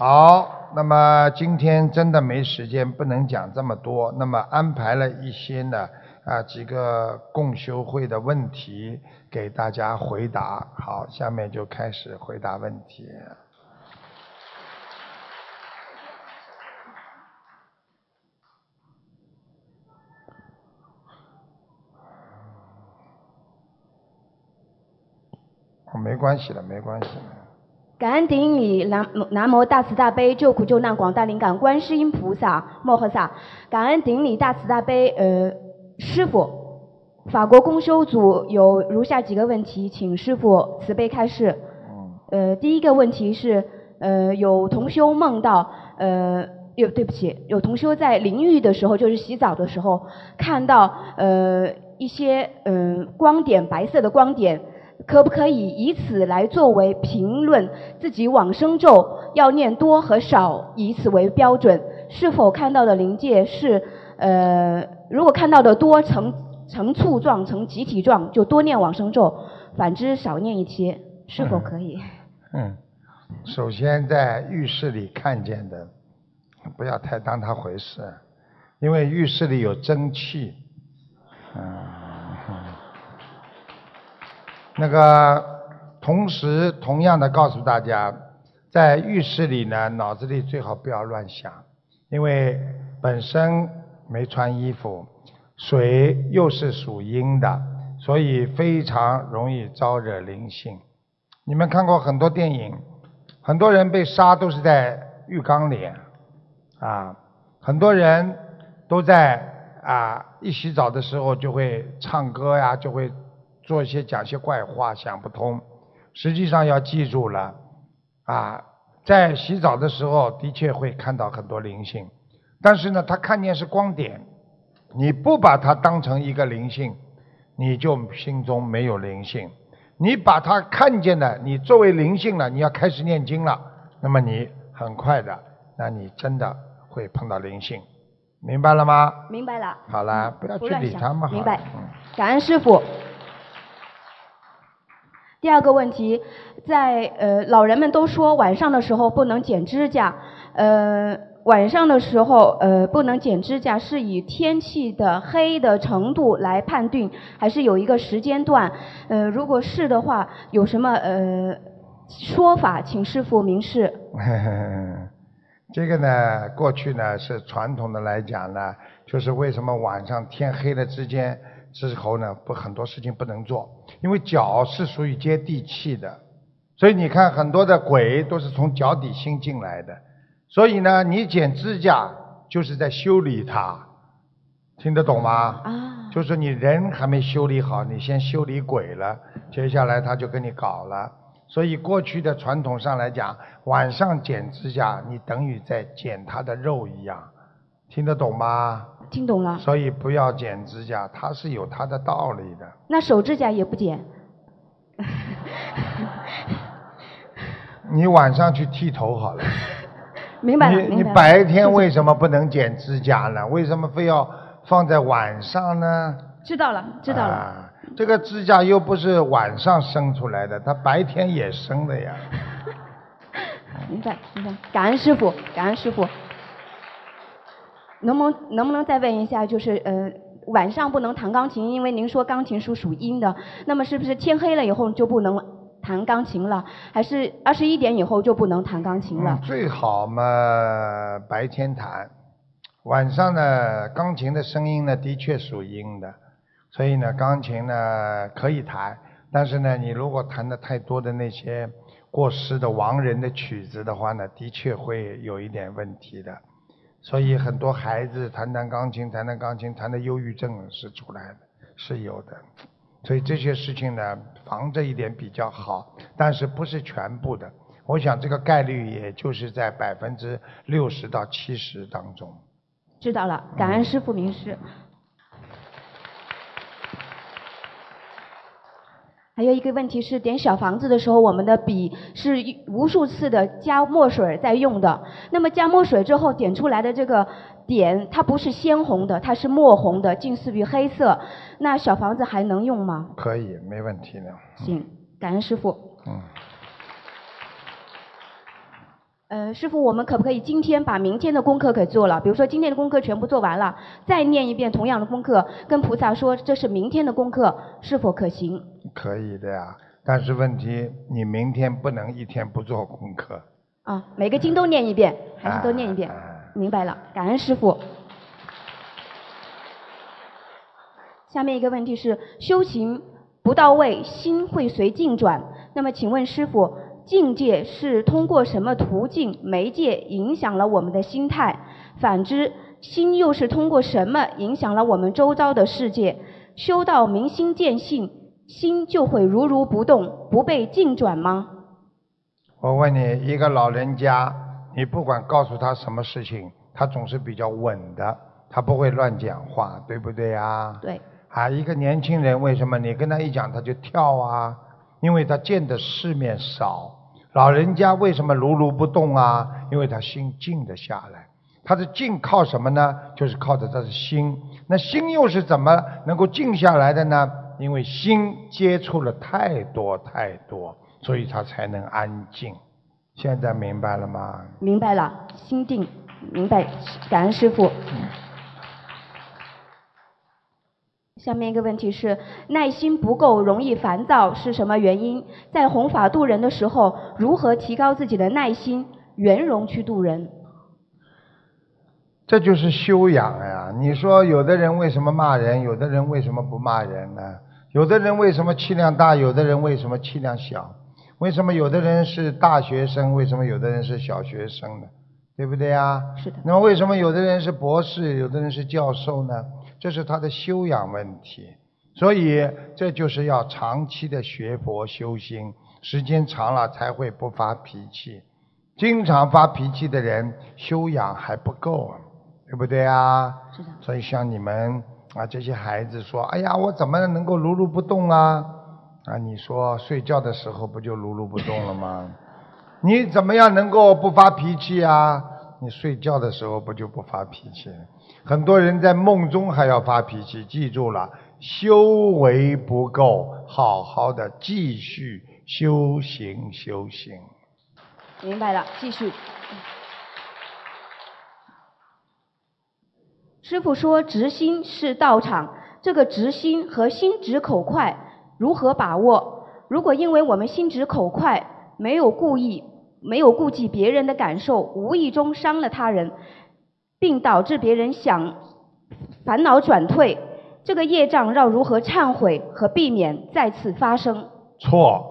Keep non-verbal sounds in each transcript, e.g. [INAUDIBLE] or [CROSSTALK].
好，那么今天真的没时间，不能讲这么多。那么安排了一些呢啊几个共修会的问题给大家回答。好，下面就开始回答问题。哦没关系的，没关系的。感恩顶礼南南无大慈大悲救苦救难广大灵感观世音菩萨摩诃萨，感恩顶礼大慈大悲呃师傅。法国公修组有如下几个问题，请师傅慈悲开示。呃，第一个问题是，呃，有同修梦到，呃，有对不起，有同修在淋浴的时候，就是洗澡的时候，看到呃一些嗯、光点，白色的光点，可不可以以此来作为评论自己往生咒要念多和少，以此为标准？是否看到的灵界是呃，如果看到的多呈呈簇状、呈集体状，就多念往生咒；反之少念一些，是否可以？嗯，首先在浴室里看见的，不要太当它回事，因为浴室里有蒸汽。嗯，嗯那个同时同样的告诉大家，在浴室里呢，脑子里最好不要乱想，因为本身没穿衣服，水又是属阴的，所以非常容易招惹灵性。你们看过很多电影，很多人被杀都是在浴缸里，啊，很多人都在啊一洗澡的时候就会唱歌呀，就会做一些讲些怪话，想不通。实际上要记住了，啊，在洗澡的时候的确会看到很多灵性，但是呢，他看见是光点，你不把它当成一个灵性，你就心中没有灵性。你把它看见了，你作为灵性了，你要开始念经了，那么你很快的，那你真的会碰到灵性，明白了吗？明白了。好了，不要去理他们好了。明白嗯感恩师傅。第二个问题，在呃老人们都说晚上的时候不能剪指甲，呃晚上的时候呃不能剪指甲是以天气的黑的程度来判定，还是有一个时间段？呃如果是的话，有什么呃说法，请师傅明示。[LAUGHS] 这个呢，过去呢是传统的来讲呢，就是为什么晚上天黑了之间之后呢，不很多事情不能做，因为脚是属于接地气的，所以你看很多的鬼都是从脚底心进来的，所以呢，你剪指甲就是在修理它，听得懂吗？啊，就是你人还没修理好，你先修理鬼了，接下来他就跟你搞了。所以过去的传统上来讲，晚上剪指甲，你等于在剪他的肉一样，听得懂吗？听懂了。所以不要剪指甲，它是有它的道理的。那手指甲也不剪。你晚上去剃头好了。[LAUGHS] 明白了，你你明白天为什么不能剪指甲呢？为什么非要放在晚上呢？知道了，知道了。啊，这个指甲又不是晚上生出来的，它白天也生的呀。[LAUGHS] 明白，明白。感恩师傅，感恩师傅。能不能能不能再问一下，就是呃晚上不能弹钢琴，因为您说钢琴是属阴的，那么是不是天黑了以后就不能弹钢琴了？还是二十一点以后就不能弹钢琴了，？最好嘛白天弹，晚上呢钢琴的声音呢的确属阴的，所以呢钢琴呢可以弹，但是呢你如果弹的太多的那些过世的亡人的曲子的话呢，的确会有一点问题的。所以很多孩子弹弹钢琴，弹弹钢琴，弹的忧郁症是出来的，是有的。所以这些事情呢，防着一点比较好，但是不是全部的。我想这个概率也就是在百分之六十到七十当中。知道了，感恩师傅明师。还有一个问题是，点小房子的时候，我们的笔是无数次的加墨水在用的。那么加墨水之后点出来的这个点，它不是鲜红的，它是墨红的，近似于黑色。那小房子还能用吗？可以，没问题的。行，感恩师傅。嗯。呃，师傅，我们可不可以今天把明天的功课给做了？比如说今天的功课全部做完了，再念一遍同样的功课，跟菩萨说这是明天的功课，是否可行？可以的呀，但是问题你明天不能一天不做功课。啊，每个经都念一遍，还是都念一遍？明白了，感恩师傅。下面一个问题是：修行不到位，心会随境转。那么，请问师傅？境界是通过什么途径、媒介影响了我们的心态？反之，心又是通过什么影响了我们周遭的世界？修道明心见性，心就会如如不动，不被境转吗？我问你，一个老人家，你不管告诉他什么事情，他总是比较稳的，他不会乱讲话，对不对啊？对。啊，一个年轻人，为什么你跟他一讲他就跳啊？因为他见的世面少。老人家为什么如如不动啊？因为他心静得下来。他的静靠什么呢？就是靠着他的心。那心又是怎么能够静下来的呢？因为心接触了太多太多，所以他才能安静。现在明白了吗？明白了，心定，明白。感恩师傅。下面一个问题是：耐心不够，容易烦躁，是什么原因？在弘法度人的时候，如何提高自己的耐心、圆融去度人？这就是修养呀！你说有的人为什么骂人？有的人为什么不骂人呢？有的人为什么气量大？有的人为什么气量小？为什么有的人是大学生？为什么有的人是小学生呢？对不对呀？是的。那么为什么有的人是博士，有的人是教授呢？这是他的修养问题，所以这就是要长期的学佛修心，时间长了才会不发脾气。经常发脾气的人修养还不够，对不对啊？是的。所以像你们啊这些孩子说：“哎呀，我怎么能够如如不动啊？”啊，你说睡觉的时候不就如如不动了吗？[LAUGHS] 你怎么样能够不发脾气啊？你睡觉的时候不就不发脾气？很多人在梦中还要发脾气，记住了，修为不够，好好的继续修行修行。明白了，继续。师傅说直心是道场，这个直心和心直口快如何把握？如果因为我们心直口快，没有故意，没有顾及别人的感受，无意中伤了他人。并导致别人想烦恼转退，这个业障要如何忏悔和避免再次发生？错，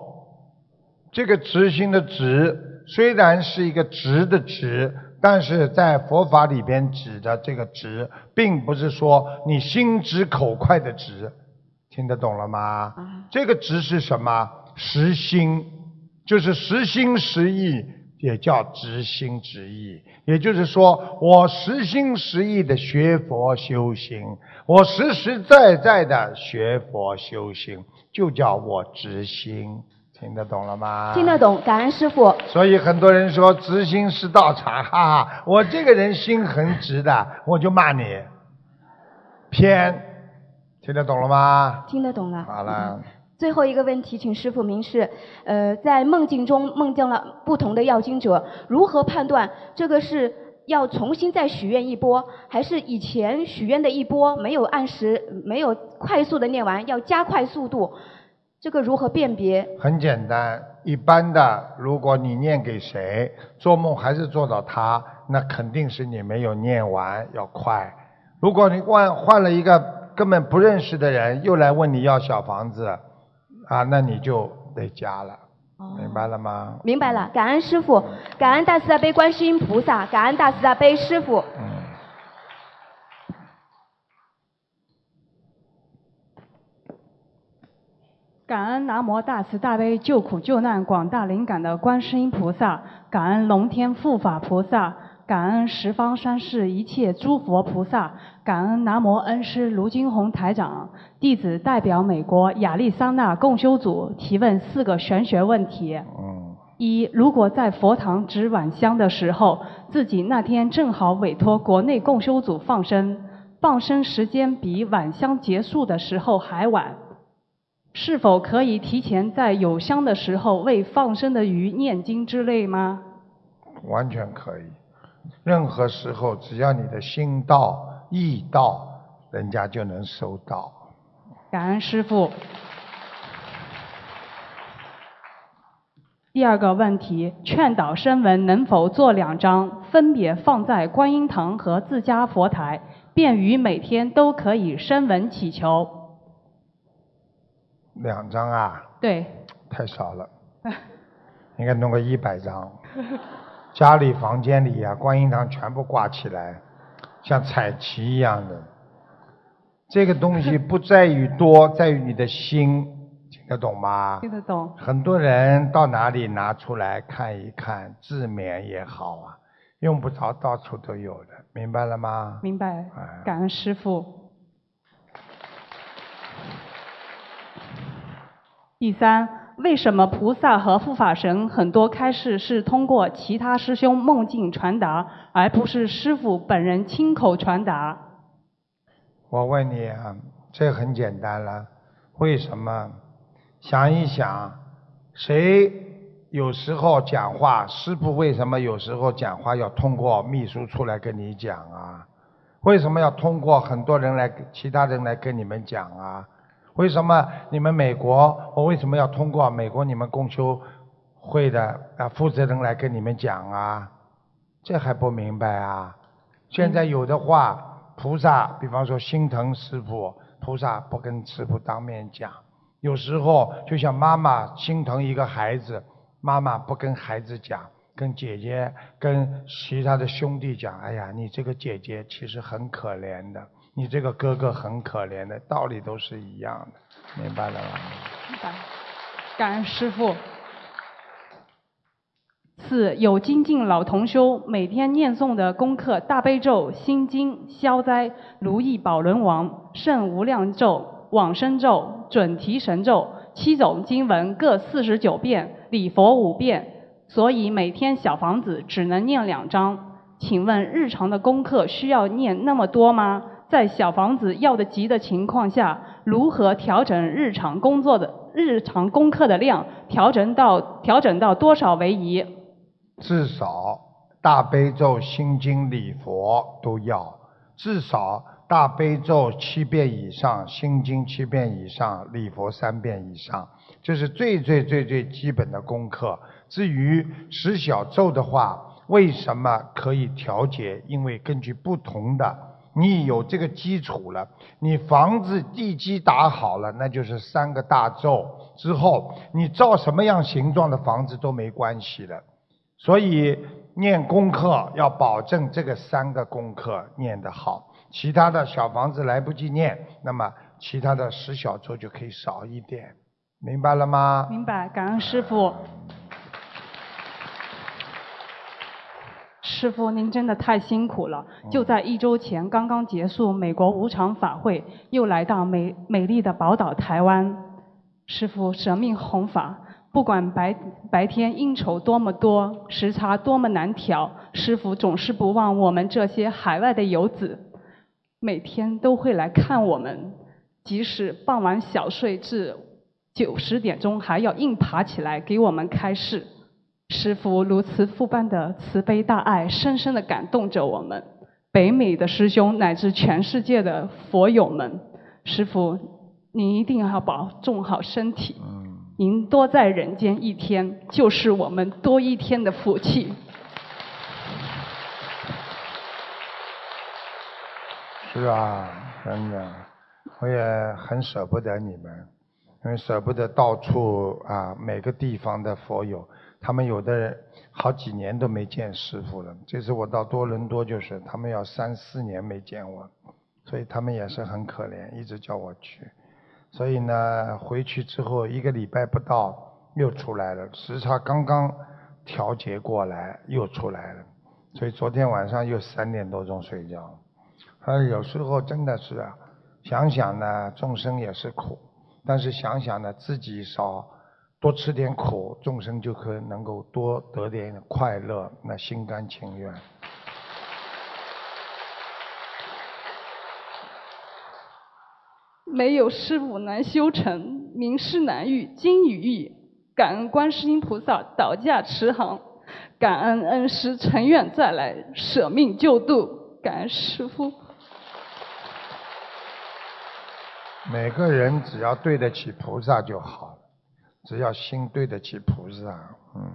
这个直心的直虽然是一个直的直，但是在佛法里边指的这个直，并不是说你心直口快的直，听得懂了吗？这个直是什么？实心，就是实心实意。也叫直心直意，也就是说，我实心实意的学佛修行，我实实在在的学佛修行，就叫我直心，听得懂了吗？听得懂，感恩师傅。所以很多人说直心是道场，哈哈，我这个人心很直的，我就骂你，偏，听得懂了吗？听得懂了。好了。最后一个问题，请师傅明示。呃，在梦境中梦见了不同的要经者，如何判断这个是要重新再许愿一波，还是以前许愿的一波没有按时、没有快速的念完，要加快速度？这个如何辨别？很简单，一般的，如果你念给谁，做梦还是做到他，那肯定是你没有念完，要快。如果你换换了一个根本不认识的人，又来问你要小房子。啊，那你就得加了，明白了吗？明白了，感恩师傅，感恩大慈大悲观世音菩萨，感恩大慈大悲师傅。嗯。感恩南无大慈大悲救苦救难广大灵感的观世音菩萨，感恩龙天护法菩萨。感恩十方三世一切诸佛菩萨，感恩南无恩师卢金红台长。弟子代表美国亚利桑那共修组提问四个玄学问题。一，如果在佛堂值晚香的时候，自己那天正好委托国内共修组放生，放生时间比晚香结束的时候还晚，是否可以提前在有香的时候为放生的鱼念经之类吗？完全可以。任何时候，只要你的心到、意到，人家就能收到。感恩师傅。第二个问题，劝导声文能否做两张，分别放在观音堂和自家佛台，便于每天都可以声文祈求。两张啊？对。太少了，[LAUGHS] 应该弄个一百张。家里房间里呀，观音堂全部挂起来，像彩旗一样的。这个东西 [LAUGHS] 不在于多，在于你的心，听得懂吗？听得懂。很多人到哪里拿出来看一看，自勉也好啊，用不着到处都有的，明白了吗？明白。感恩师傅。第三。为什么菩萨和护法神很多开示是通过其他师兄梦境传达，而不是师父本人亲口传达？我问你啊，这很简单了，为什么？想一想，谁有时候讲话，师父为什么有时候讲话要通过秘书出来跟你讲啊？为什么要通过很多人来，其他人来跟你们讲啊？为什么你们美国？我为什么要通过美国你们共修会的啊负责人来跟你们讲啊？这还不明白啊？现在有的话，菩萨，比方说心疼师傅，菩萨不跟师傅当面讲。有时候就像妈妈心疼一个孩子，妈妈不跟孩子讲，跟姐姐、跟其他的兄弟讲。哎呀，你这个姐姐其实很可怜的。你这个哥哥很可怜的，道理都是一样的，明白了吗？明白。感恩师父。四有精进老同修每天念诵的功课：大悲咒、心经、消灾、如意宝轮王、圣无量咒、往生咒、准提神咒七种经文各四十九遍，礼佛五遍，所以每天小房子只能念两张。请问日常的功课需要念那么多吗？在小房子要的急的情况下，如何调整日常工作的日常功课的量？调整到调整到多少为宜？至少大悲咒、心经、礼佛都要，至少大悲咒七遍以上，心经七遍以上，礼佛三遍以上，这是最最最最基本的功课。至于十小咒的话，为什么可以调节？因为根据不同的。你有这个基础了，你房子地基打好了，那就是三个大咒之后，你造什么样形状的房子都没关系了。所以念功课要保证这个三个功课念得好，其他的小房子来不及念，那么其他的十小咒就可以少一点，明白了吗？明白，感恩师傅。师傅，您真的太辛苦了！就在一周前，刚刚结束美国无常法会，又来到美美丽的宝岛台湾。师傅舍命弘法，不管白白天应酬多么多，时差多么难调，师傅总是不忘我们这些海外的游子，每天都会来看我们，即使傍晚小睡至九十点钟，还要硬爬起来给我们开示。师父如此父般的慈悲大爱，深深的感动着我们北美的师兄乃至全世界的佛友们。师父，您一定要保重好身体。您多在人间一天，就是我们多一天的福气。是啊，真的，我也很舍不得你们，因为舍不得到处啊每个地方的佛友。他们有的人好几年都没见师傅了。这次我到多伦多，就是他们要三四年没见我，所以他们也是很可怜，一直叫我去。所以呢，回去之后一个礼拜不到又出来了，时差刚刚调节过来又出来了。所以昨天晚上又三点多钟睡觉。啊，有时候真的是啊，想想呢，众生也是苦，但是想想呢，自己少。多吃点苦，众生就可能够多得点快乐，那心甘情愿。没有师傅难修成，名师难遇，金与玉。感恩观世音菩萨导驾慈航，感恩恩师成愿再来舍命救度，感恩师父。每个人只要对得起菩萨就好了，只要心对得起菩萨，嗯。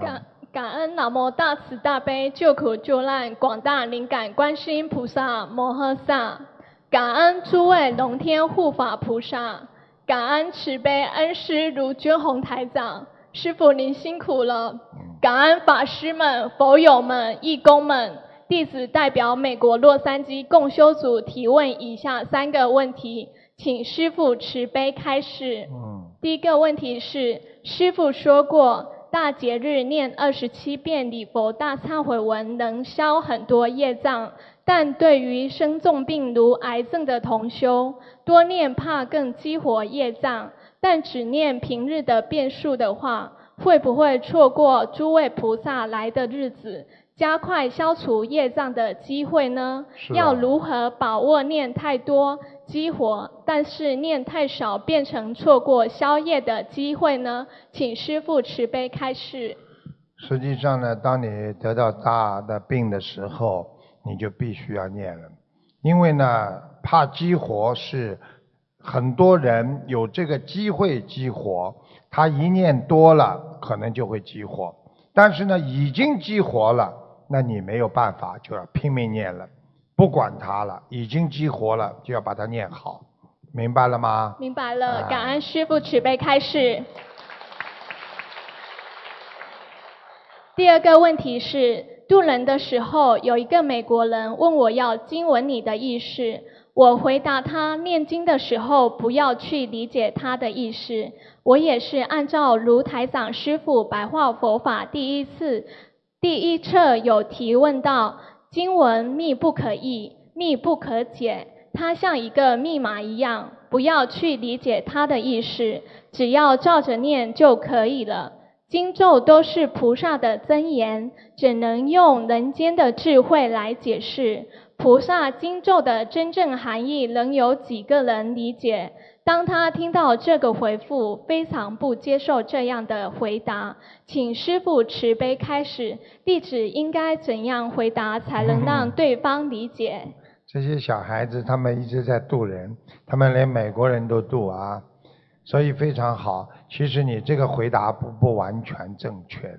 感感恩南无大慈大悲救苦救难广大灵感观世音菩萨摩诃萨，感恩诸位龙天护法菩萨，感恩慈悲恩师卢军宏台长，师傅您辛苦了。感恩法师们、佛友们、义工们，弟子代表美国洛杉矶共修组提问以下三个问题，请师傅慈悲开示。嗯。第一个问题是，师傅说过。大节日念二十七遍礼佛大忏悔文能消很多业障，但对于生重病如癌症的同修，多念怕更激活业障。但只念平日的变数的话，会不会错过诸位菩萨来的日子，加快消除业障的机会呢？要如何把握念太多？激活，但是念太少，变成错过宵夜的机会呢？请师父慈悲开示。实际上呢，当你得到大的病的时候，你就必须要念了，因为呢，怕激活是很多人有这个机会激活，他一念多了，可能就会激活。但是呢，已经激活了，那你没有办法，就要拼命念了。不管它了，已经激活了，就要把它念好，明白了吗？明白了，感恩师父慈悲开示。第二个问题是，渡人的时候，有一个美国人问我要经文里的意思，我回答他，念经的时候不要去理解他的意思。我也是按照卢台长师父白话佛法第一次第一册有提问到。经文密不可译，密不可解，它像一个密码一样，不要去理解它的意思，只要照着念就可以了。经咒都是菩萨的真言，只能用人间的智慧来解释。菩萨经咒的真正含义，能有几个人理解？当他听到这个回复，非常不接受这样的回答，请师父慈悲开始，弟子应该怎样回答才能让对方理解？这些小孩子他们一直在渡人，他们连美国人都渡啊，所以非常好。其实你这个回答不不完全正确的，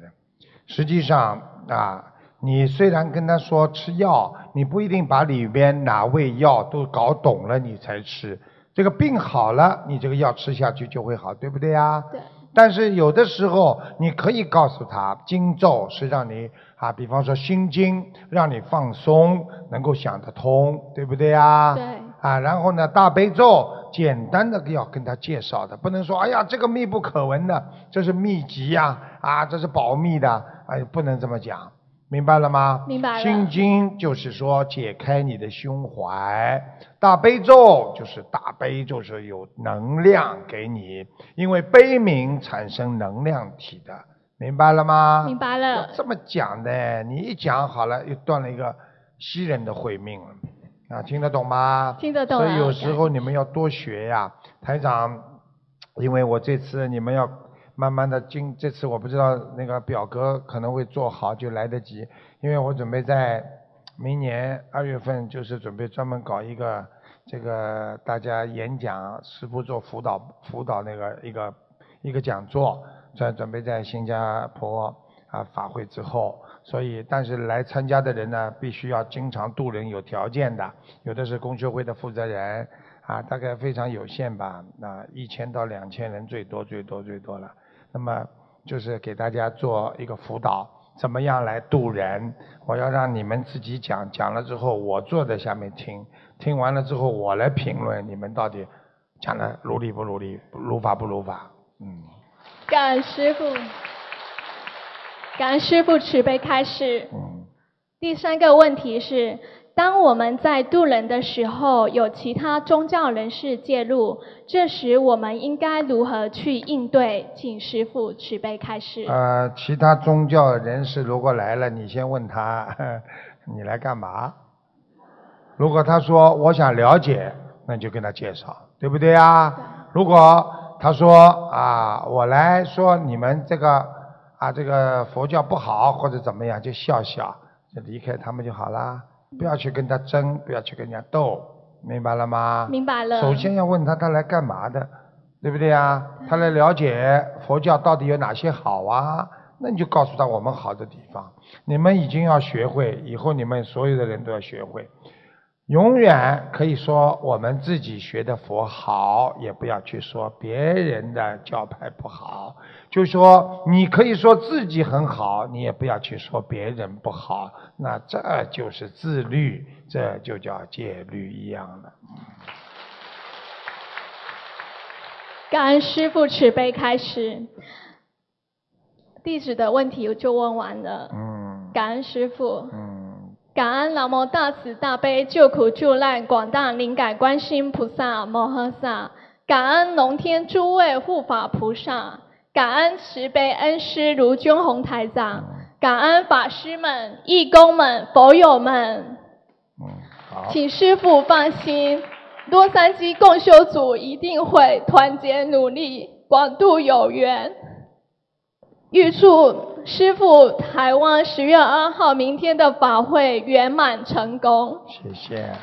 实际上啊，你虽然跟他说吃药，你不一定把里边哪味药都搞懂了，你才吃。这个病好了，你这个药吃下去就会好，对不对呀？对。但是有的时候，你可以告诉他，经咒是让你啊，比方说心经，让你放松，能够想得通，对不对呀？对。啊，然后呢，大悲咒，简单的要跟他介绍的，不能说，哎呀，这个密不可闻的，这是秘籍呀，啊，这是保密的，哎，不能这么讲。明白了吗？明白了。心经就是说解开你的胸怀，大悲咒就是大悲咒是有能量给你，因为悲悯产生能量体的，明白了吗？明白了。这么讲的，你一讲好了，又断了一个西人的慧命了，啊，听得懂吗？听得懂。所以有时候你们要多学呀，台长，因为我这次你们要。慢慢的，今这次我不知道那个表格可能会做好就来得及，因为我准备在明年二月份就是准备专门搞一个这个大家演讲，师傅做辅导辅导那个一个一个讲座，在准备在新加坡啊法会之后，所以但是来参加的人呢，必须要经常度人，有条件的，有的是公学会的负责人啊，大概非常有限吧，那一千到两千人最多最多最多了。那么就是给大家做一个辅导，怎么样来渡人？我要让你们自己讲，讲了之后我坐在下面听，听完了之后我来评论你们到底讲的如理不如理，如法不如法。嗯。感恩师傅，感恩师傅慈悲开示。嗯。第三个问题是。当我们在渡人的时候，有其他宗教人士介入，这时我们应该如何去应对？请师父慈悲开示。呃，其他宗教人士如果来了，你先问他，[LAUGHS] 你来干嘛？如果他说我想了解，那就跟他介绍，对不对啊？如果他说啊，我来说你们这个啊这个佛教不好或者怎么样，就笑笑，就离开他们就好啦，不要去跟他争，不要去跟人家斗，明白了吗？明白了。首先要问他他来干嘛的，对不对啊？他来了解佛教到底有哪些好啊？那你就告诉他我们好的地方。你们已经要学会，以后你们所有的人都要学会。永远可以说我们自己学的佛好，也不要去说别人的教派不好。就说你可以说自己很好，你也不要去说别人不好。那这就是自律，这就叫戒律一样的。感恩师父慈悲开始，弟子的问题就问完了。嗯。感恩师父。嗯。感恩南无大慈大悲救苦救难广大灵感观世音菩萨摩诃萨，感恩龙天诸位护法菩萨，感恩慈悲恩师卢军宏台长，感恩法师们、义工们、佛友们。嗯，好。请师父放心，洛杉矶共修组一定会团结努力，广度有缘。预祝师傅台湾十月二号明天的法会圆满成功。谢谢。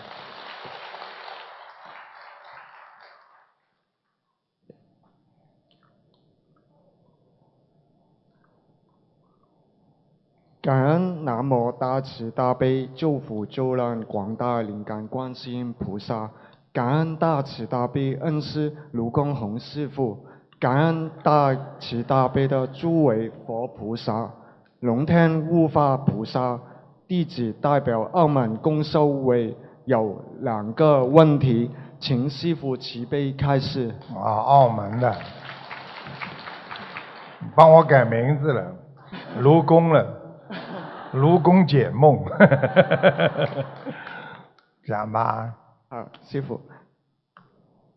感恩南无大慈大悲救苦救难广大灵感观世音菩萨，感恩大慈大悲恩师卢公宏师父。感恩大慈大悲的诸位佛菩萨、龙天护法菩萨，弟子代表澳门共修会有两个问题，请师傅慈悲开示。啊，澳门的，帮我改名字了，卢公了，卢公解梦，[LAUGHS] 讲吧。啊，师傅，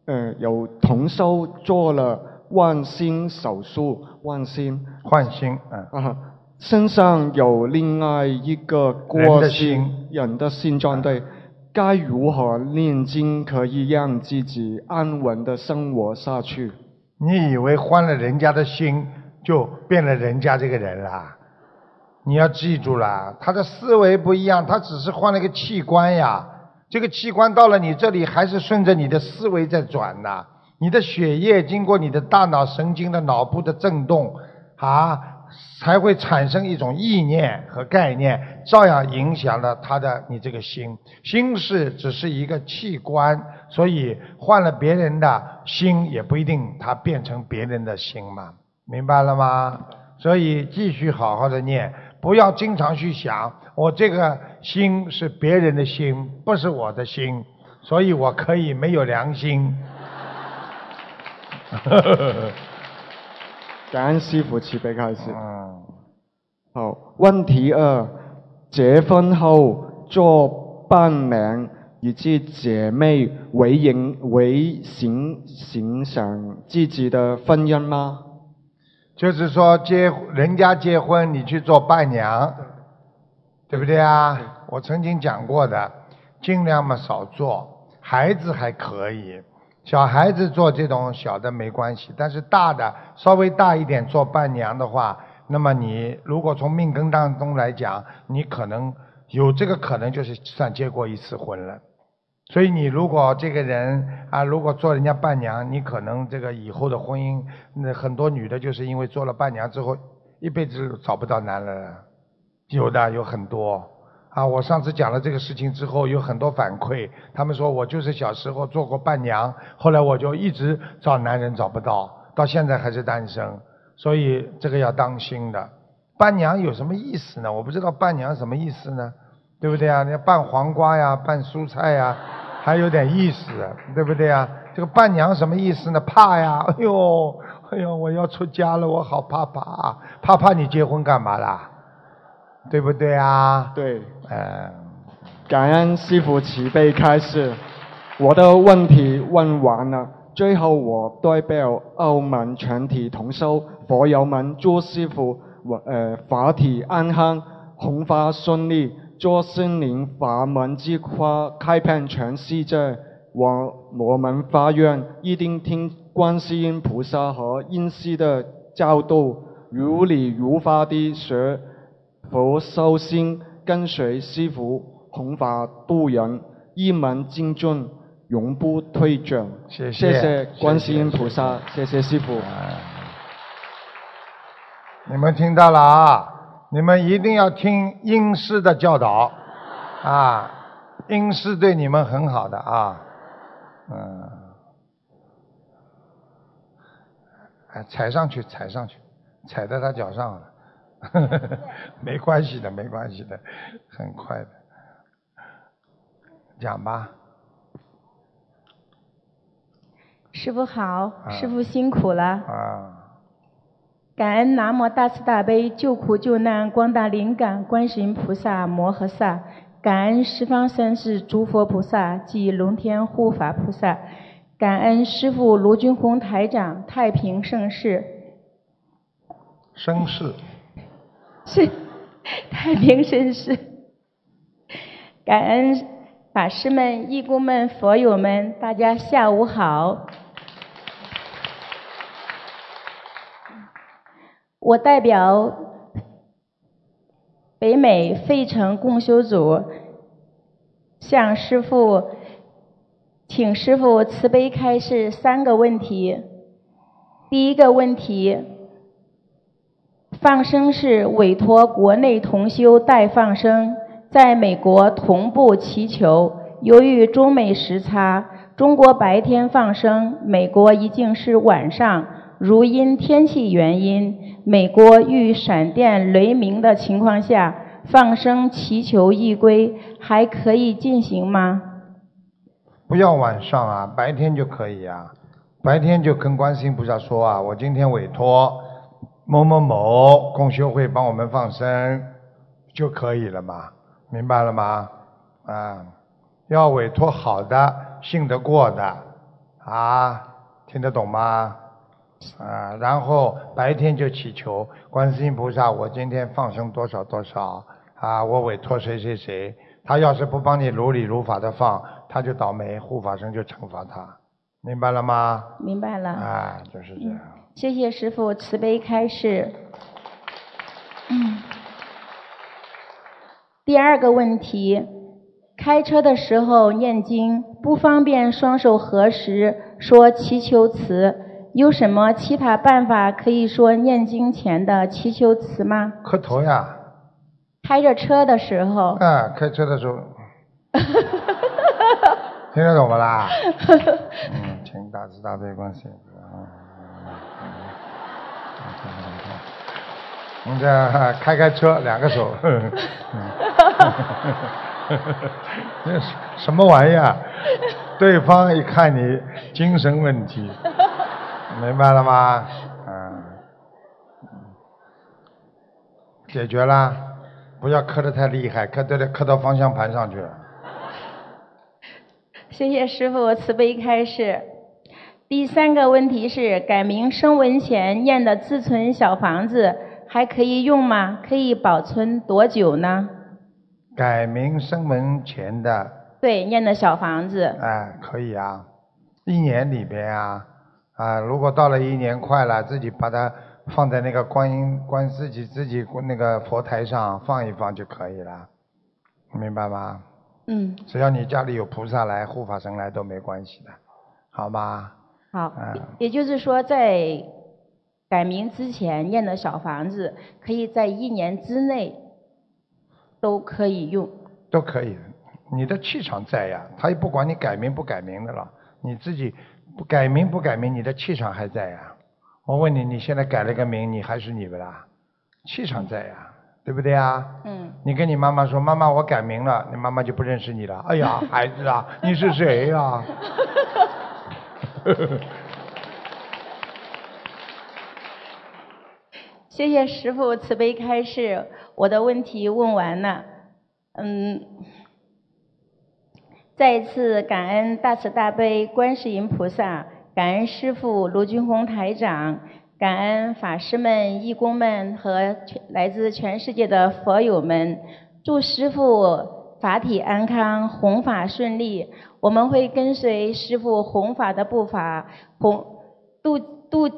嗯，有同收做了。万心手术，万心换心，嗯，啊，身上有另外一个过心，人的心状对，该如何念经可以让自己安稳的生活下去？你以为换了人家的心就变了人家这个人啦？你要记住了，他的思维不一样，他只是换了个器官呀，这个器官到了你这里还是顺着你的思维在转的。你的血液经过你的大脑神经的脑部的震动啊，才会产生一种意念和概念，照样影响了他的你这个心。心是只是一个器官，所以换了别人的心也不一定他变成别人的心嘛，明白了吗？所以继续好好的念，不要经常去想我这个心是别人的心，不是我的心，所以我可以没有良心。[LAUGHS] 感恩师傅慈悲开始。好，问题二：结婚后做伴娘以及姐妹为影为形形象自己的婚姻吗？就是说结人家结婚，你去做伴娘，对不对啊？我曾经讲过的，尽量嘛少做，孩子还可以。小孩子做这种小的没关系，但是大的稍微大一点做伴娘的话，那么你如果从命根当中来讲，你可能有这个可能就是算结过一次婚了。所以你如果这个人啊，如果做人家伴娘，你可能这个以后的婚姻，那很多女的就是因为做了伴娘之后，一辈子找不到男人了，有的有很多。啊，我上次讲了这个事情之后，有很多反馈，他们说我就是小时候做过伴娘，后来我就一直找男人找不到，到现在还是单身，所以这个要当心的。伴娘有什么意思呢？我不知道伴娘什么意思呢，对不对啊？你要拌黄瓜呀，拌蔬菜呀，还有点意思，对不对啊？这个伴娘什么意思呢？怕呀，哎呦，哎呦，我要出家了，我好怕怕，怕怕你结婚干嘛啦？对不对啊？对，呃，感恩师傅慈悲开示，我的问题问完了，最后我代表澳门全体同修佛友们祝师傅我呃法体安康，弘法顺利，做心灵法门之花开遍全世界。我我们发愿一定听观世音菩萨和恩师的教导。如理如法地学佛修心，跟随师傅弘法度人，一门精进，永不退转。谢谢谢谢观世音菩萨，谢谢师傅。你们听到了啊？你们一定要听恩师的教导啊！恩师对你们很好的啊，嗯，哎，踩上去，踩上去，踩在他脚上了，[LAUGHS] 没关系的，没关系的，很快的，讲吧，师傅好，师傅辛苦了。啊，感恩南无大慈大悲救苦救难广大灵感观世音菩萨摩诃萨，感恩十方三世诸佛菩萨及龙天护法菩萨，感恩师傅卢军宏台长太平盛世，绅士，是 [LAUGHS] 太平盛世，感恩法师们、义工们、佛友们，大家下午好。我代表北美费城共修组向师傅，请师傅慈悲开示三个问题。第一个问题，放生是委托国内同修代放生，在美国同步祈求。由于中美时差，中国白天放生，美国已经是晚上。如因天气原因，美国遇闪电雷鸣的情况下，放生祈求一归，还可以进行吗？不要晚上啊，白天就可以啊。白天就跟观世音菩萨说啊，我今天委托某某某共修会帮我们放生就可以了嘛，明白了吗？啊，要委托好的、信得过的啊，听得懂吗？啊，然后白天就祈求观世音菩萨，我今天放生多少多少啊，我委托谁谁谁，他要是不帮你如理如法的放，他就倒霉，护法神就惩罚他，明白了吗？明白了。啊，就是这样。谢谢师傅慈悲开示。嗯。第二个问题，开车的时候念经不方便双手合十说祈求词，有什么其他办法可以说念经前的祈求词吗？磕头呀，开着车的时候。啊，开车的时候，听得懂不啦？[LAUGHS] 嗯，请大慈大悲观世音菩萨。嗯你这开开车，两个手，嗯 [LAUGHS] [LAUGHS] 这是什么玩意儿？对方一看你精神问题，[LAUGHS] 明白了吗？嗯，解决啦，不要磕得太厉害，磕得磕到方向盘上去了。谢谢师傅慈悲开示。第三个问题是，改名声文前念的自存小房子还可以用吗？可以保存多久呢？改名声文前的，对，念的小房子。哎，可以啊，一年里边啊，啊，如果到了一年快了，自己把它放在那个观音观自己自己那个佛台上放一放就可以了，明白吗？嗯，只要你家里有菩萨来、护法神来都没关系的，好吗？好。嗯，也就是说，在改名之前念的小房子，可以在一年之内都可以用。都可以。你的气场在呀，他也不管你改名不改名的了，你自己不改名不改名，你的气场还在呀。我问你，你现在改了个名，你还是你不啦？气场在呀，对不对啊？嗯。你跟你妈妈说，妈妈我改名了，你妈妈就不认识你了。哎呀，孩子啊，你是谁呀、[LAUGHS] 呵呵呵谢谢师傅慈悲开示，我的问题问完了。嗯，再一次感恩大慈大悲观世音菩萨，感恩师傅卢军宏台长，感恩法师们、义工们和全来自全世界的佛友们。祝师傅法体安康，弘法顺利。我们会跟随师傅弘法的步伐，弘度度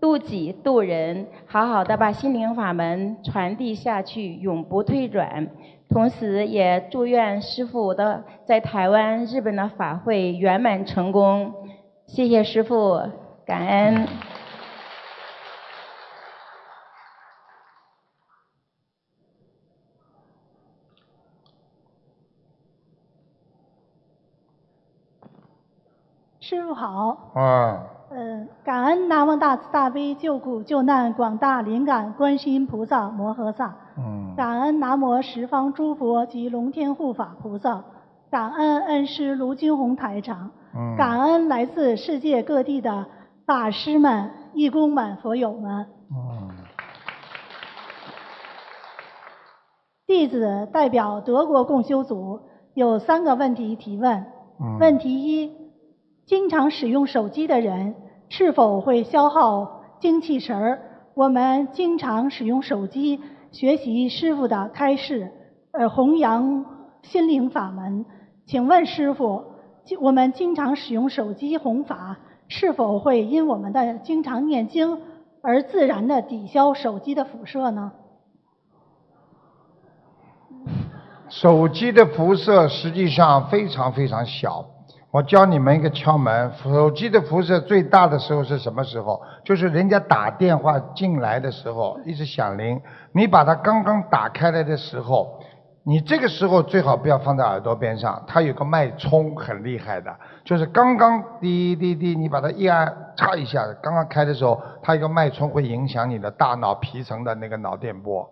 渡己渡人，好好的把心灵法门传递下去，永不退转。同时，也祝愿师傅的在台湾、日本的法会圆满成功。谢谢师傅，感恩。师傅好，啊，嗯，感恩南无大慈大悲救苦救难广大灵感观世音菩萨摩诃萨，嗯，感恩南无十方诸佛及龙天护法菩萨，感恩恩师卢金红台长，嗯，感恩来自世界各地的法师们、义工们、佛友们。嗯，弟子代表德国共修组有三个问题提问。嗯。问题一：经常使用手机的人是否会消耗精气神儿？我们经常使用手机学习师傅的开示，呃，弘扬心灵法门。请问师傅，我们经常使用手机弘法，是否会因我们的经常念经而自然的抵消手机的辐射呢？手机的辐射实际上非常非常小。我教你们一个窍门，手机的辐射最大的时候是什么时候？就是人家打电话进来的时候，一直响铃，你把它刚刚打开来的时候，你这个时候最好不要放在耳朵边上，它有个脉冲很厉害的，就是刚刚滴滴滴，你把它一按，嚓一下，刚刚开的时候，它一个脉冲会影响你的大脑皮层的那个脑电波，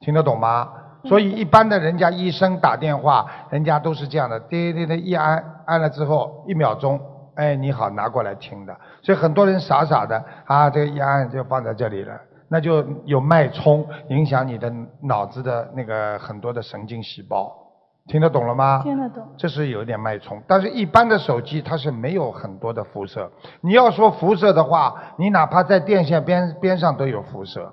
听得懂吗？所以一般的人家医生打电话，人家都是这样的，滴滴滴一按按了之后一秒钟，哎你好拿过来听的。所以很多人傻傻的啊，这个一按就放在这里了，那就有脉冲影响你的脑子的那个很多的神经细胞，听得懂了吗？听得懂。这是有点脉冲，但是一般的手机它是没有很多的辐射。你要说辐射的话，你哪怕在电线边边上都有辐射，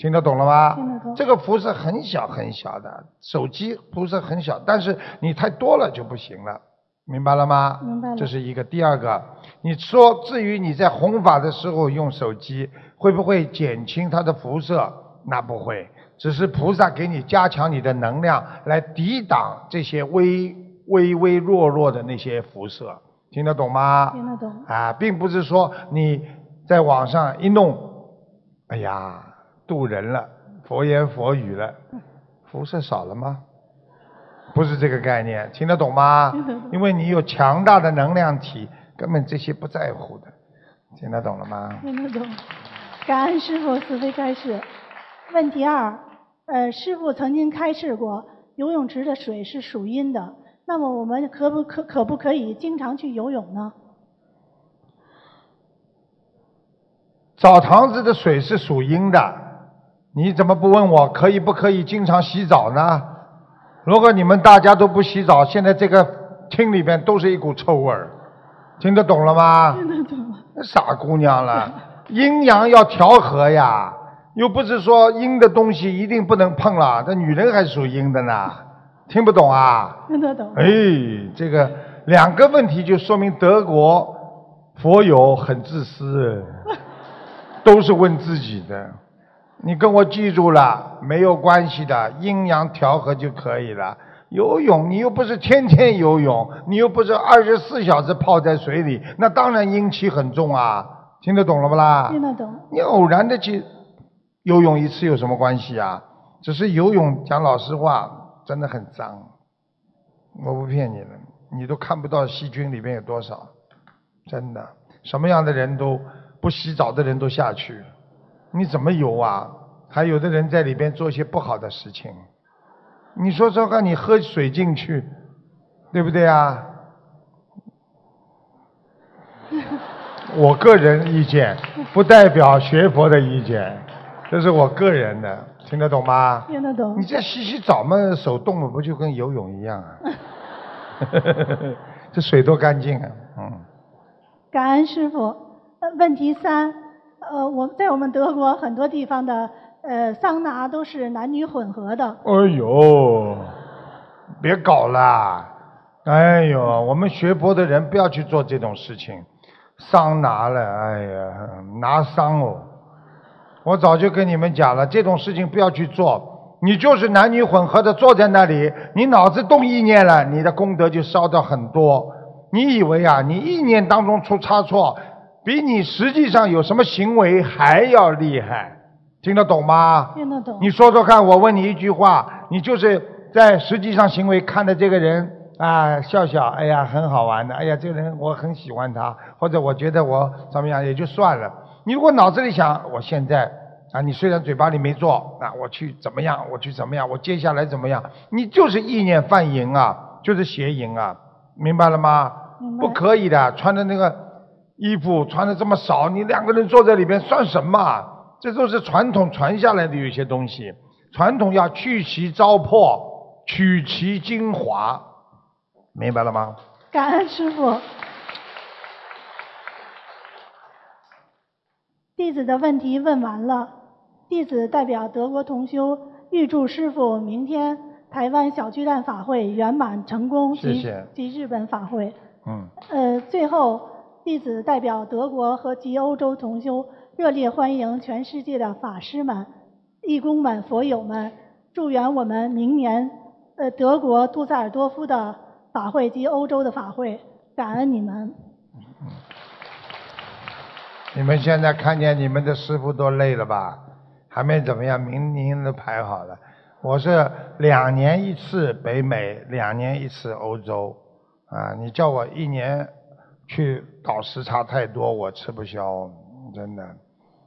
听得懂了吗？听得懂这个辐射很小很小的，手机辐射很小，但是你太多了就不行了，明白了吗？明白了这是一个。第二个，你说至于你在弘法的时候用手机，会不会减轻它的辐射？那不会，只是菩萨给你加强你的能量，来抵挡这些微微微弱弱的那些辐射，听得懂吗？听得懂。啊，并不是说你在网上一弄，哎呀，渡人了，佛言佛语了，辐射少了吗？不是这个概念，听得懂吗？[LAUGHS] 因为你有强大的能量体，根本这些不在乎的，听得懂了吗？听得懂。感恩师傅慈悲开示。问题二，呃，师傅曾经开示过，游泳池的水是属阴的，那么我们可不可可不可以经常去游泳呢？澡堂子的水是属阴的，你怎么不问我可以不可以经常洗澡呢？如果你们大家都不洗澡，现在这个厅里边都是一股臭味儿，听得懂了吗？听得懂。傻姑娘了，阴阳要调和呀，又不是说阴的东西一定不能碰了，这女人还属阴的呢，听不懂啊？听得懂。哎，这个两个问题就说明德国佛友很自私，都是问自己的。你跟我记住了，没有关系的，阴阳调和就可以了。游泳你又不是天天游泳，你又不是二十四小时泡在水里，那当然阴气很重啊。听得懂了不啦？听得懂。你偶然的去游泳一次有什么关系啊？只是游泳，讲老实话，真的很脏。我不骗你了，你都看不到细菌里面有多少，真的，什么样的人都不洗澡的人都下去，你怎么游啊？还有的人在里边做一些不好的事情，你说说看，你喝水进去，对不对啊？[LAUGHS] 我个人意见，不代表学佛的意见，这是我个人的，听得懂吗？听得懂你。这洗洗澡嘛，手动了，不就跟游泳一样啊？[LAUGHS] 这水多干净啊！嗯，感恩师傅。呃，问题三，呃，我在我们德国很多地方的呃桑拿都是男女混合的，哎呦，别搞了！哎呦，我们学佛的人不要去做这种事情，桑拿了，哎呀，拿桑哦。我早就跟你们讲了，这种事情不要去做。你就是男女混合的坐在那里，你脑子动意念了，你的功德就烧掉很多。你以为啊，你意念当中出差错，比你实际上有什么行为还要厉害？听得懂吗？听得懂。你说说看，我问你一句话，你就是在实际上行为看的这个人啊，笑笑，哎呀，很好玩的，哎呀，这个人我很喜欢他，或者我觉得我怎么样也就算了。你如果脑子里想，我现在啊，你虽然嘴巴里没做，啊，我去怎么样，我去怎么样，我接下来怎么样，你就是意念犯淫啊，就是邪淫啊，明白了吗？不可以的，穿的那个衣服穿的这么少，你两个人坐在里边算什么啊？这都是传统传下来的有些东西，传统要去其糟粕，取其精华，明白了吗？感恩师傅。弟子的问题问完了，弟子代表德国同修预祝师傅明天台湾小巨蛋法会圆满成功及谢谢及日本法会。嗯，呃，最后，弟子代表德国和及欧洲同修，热烈欢迎全世界的法师们、义工们、佛友们，祝愿我们明年呃德国杜塞尔多夫的法会及欧洲的法会，感恩你们。你们现在看见你们的师傅都累了吧？还没怎么样，明年都排好了。我是两年一次北美，两年一次欧洲，啊，你叫我一年去倒时差太多，我吃不消，真的。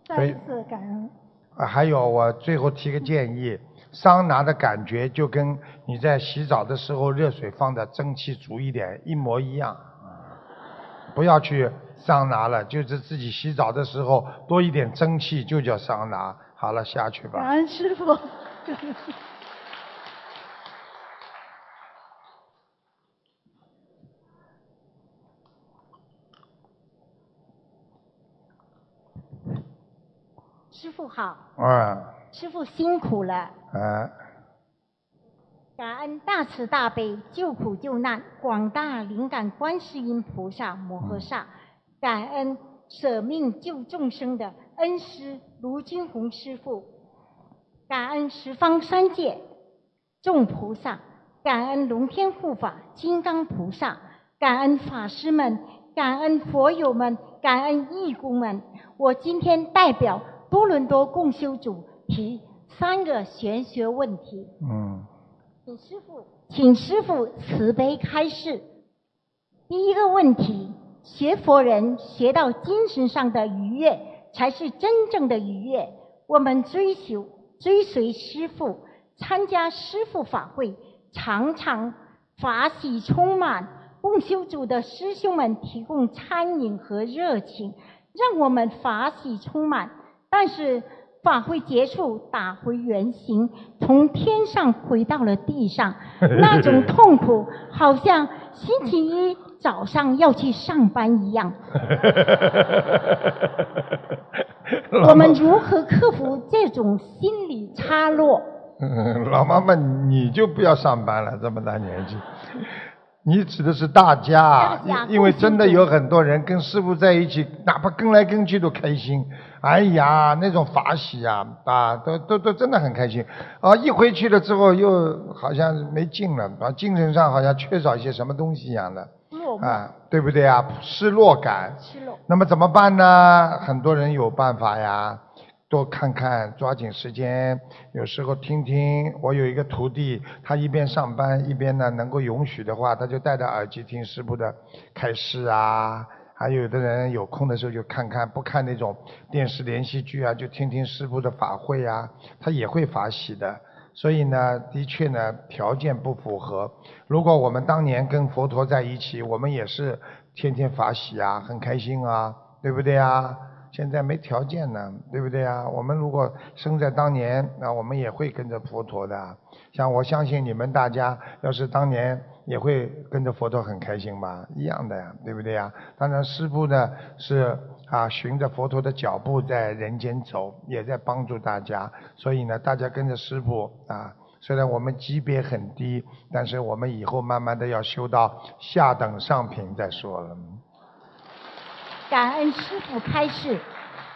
再一次感恩。啊，还有我最后提个建议，桑拿的感觉就跟你在洗澡的时候热水放的蒸汽足一点一模一样，不要去桑拿了，就是自己洗澡的时候多一点蒸汽就叫桑拿。好了，下去吧。感恩师傅。傅好，啊，师傅辛苦了，啊，感恩大慈大悲救苦救难广大灵感观世音菩萨摩诃萨，感恩舍命救众生的恩师卢金红师傅，感恩十方三界众菩萨，感恩龙天护法金刚菩萨，感恩法师们，感恩佛友们，感恩义工们。我今天代表多伦多共修组提三个玄学问题，嗯，请师傅，请师傅慈悲开示。第一个问题，学佛人学到精神上的愉悦，才是真正的愉悦。我们追求追随师傅，参加师傅法会，常常法喜充满。共修组的师兄们提供餐饮和热情，让我们法喜充满。但是法会结束，打回原形，从天上回到了地上，[LAUGHS] 那种痛苦，好像星期一早上要去上班一样。[LAUGHS] 我们如何克服这种心理差落？嗯，[LAUGHS] 老妈妈，你就不要上班了，这么大年纪。你指的是大家，大家因因为真的有很多人跟师傅在一起，哪怕跟来跟去都开心。哎呀，那种法喜啊，啊，都都都真的很开心。啊，一回去了之后又好像没劲了，啊，精神上好像缺少一些什么东西一样的。啊，对不对啊？失落感。失落。那么怎么办呢？很多人有办法呀，多看看，抓紧时间，有时候听听。我有一个徒弟，他一边上班一边呢，能够允许的话，他就戴着耳机听师傅的开示啊。还有的人有空的时候就看看，不看那种电视连续剧啊，就听听师傅的法会啊，他也会法喜的。所以呢，的确呢，条件不符合。如果我们当年跟佛陀在一起，我们也是天天法喜啊，很开心啊，对不对啊？现在没条件呢，对不对啊？我们如果生在当年，那我们也会跟着佛陀的。像我相信你们大家，要是当年也会跟着佛陀很开心吧，一样的呀，对不对呀？当然，师父呢是啊，循着佛陀的脚步在人间走，也在帮助大家。所以呢，大家跟着师父啊，虽然我们级别很低，但是我们以后慢慢的要修到下等上品再说了。感恩师傅开示。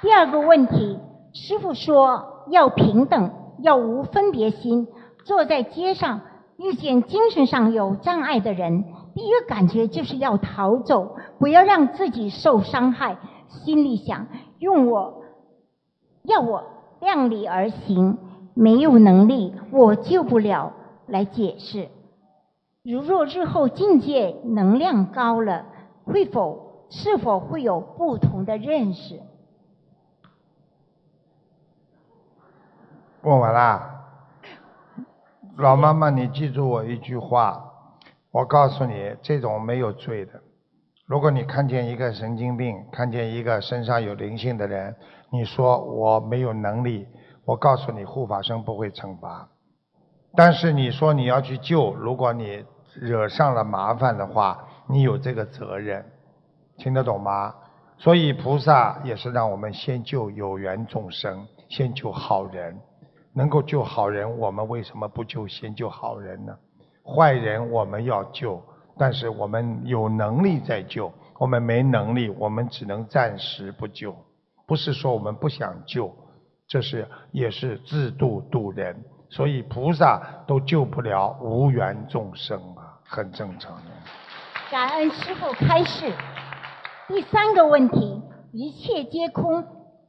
第二个问题，师傅说要平等，要无分别心。坐在街上遇见精神上有障碍的人，第一个感觉就是要逃走，不要让自己受伤害。心里想，用我要我量力而行，没有能力我救不了，来解释。如若日后境界能量高了，会否是否会有不同的认识？问完啦，老妈妈，你记住我一句话，我告诉你，这种没有罪的。如果你看见一个神经病，看见一个身上有灵性的人，你说我没有能力，我告诉你，护法神不会惩罚。但是你说你要去救，如果你惹上了麻烦的话，你有这个责任，听得懂吗？所以菩萨也是让我们先救有缘众生，先救好人。能够救好人，我们为什么不救先救好人呢？坏人我们要救，但是我们有能力再救，我们没能力，我们只能暂时不救。不是说我们不想救，这是也是自度度人。所以菩萨都救不了无缘众生啊，很正常的。感恩师父开示。第三个问题，一切皆空，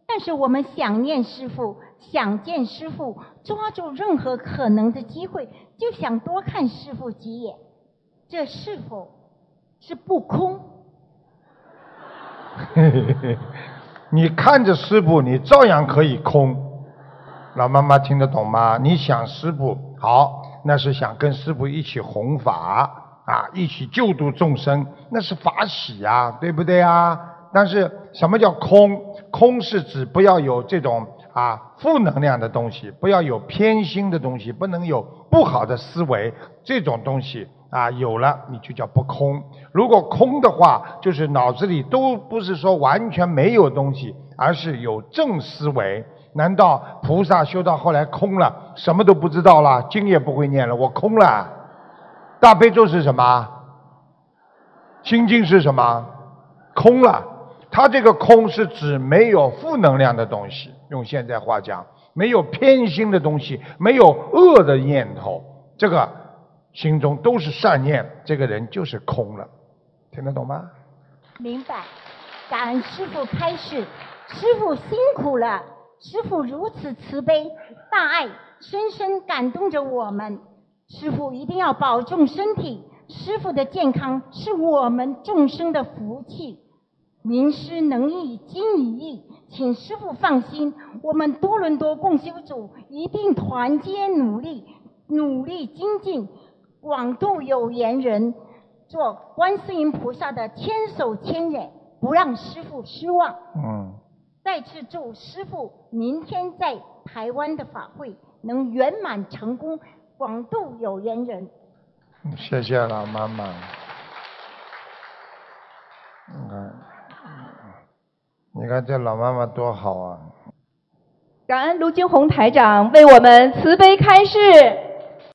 但是我们想念师傅，想见师傅，抓住任何可能的机会，就想多看师傅几眼，这是否是不空？[LAUGHS] 你看着师傅，你照样可以空。老妈妈听得懂吗？你想师傅好，那是想跟师傅一起弘法啊，一起救度众生，那是法喜呀，对不对啊？但是什么叫空？空是指不要有这种啊负能量的东西，不要有偏心的东西，不能有不好的思维，这种东西啊有了你就叫不空。如果空的话，就是脑子里都不是说完全没有东西，而是有正思维。难道菩萨修到后来空了，什么都不知道了，经也不会念了，我空了？大悲咒是什么？心经是什么？空了。他这个空是指没有负能量的东西，用现在话讲，没有偏心的东西，没有恶的念头，这个心中都是善念，这个人就是空了。听得懂吗？明白。感恩师傅开示，师傅辛苦了。师傅如此慈悲大爱，深深感动着我们。师傅一定要保重身体，师傅的健康是我们众生的福气。名师能译经已译，请师傅放心，我们多伦多共修组一定团结努力，努力精进，广度有缘人，做观世音菩萨的千手千眼，不让师傅失望。嗯。再次祝师傅明天在台湾的法会能圆满成功，广度有缘人。谢谢老妈妈。你看，你看这老妈妈多好啊！感恩卢金红台长为我们慈悲开示。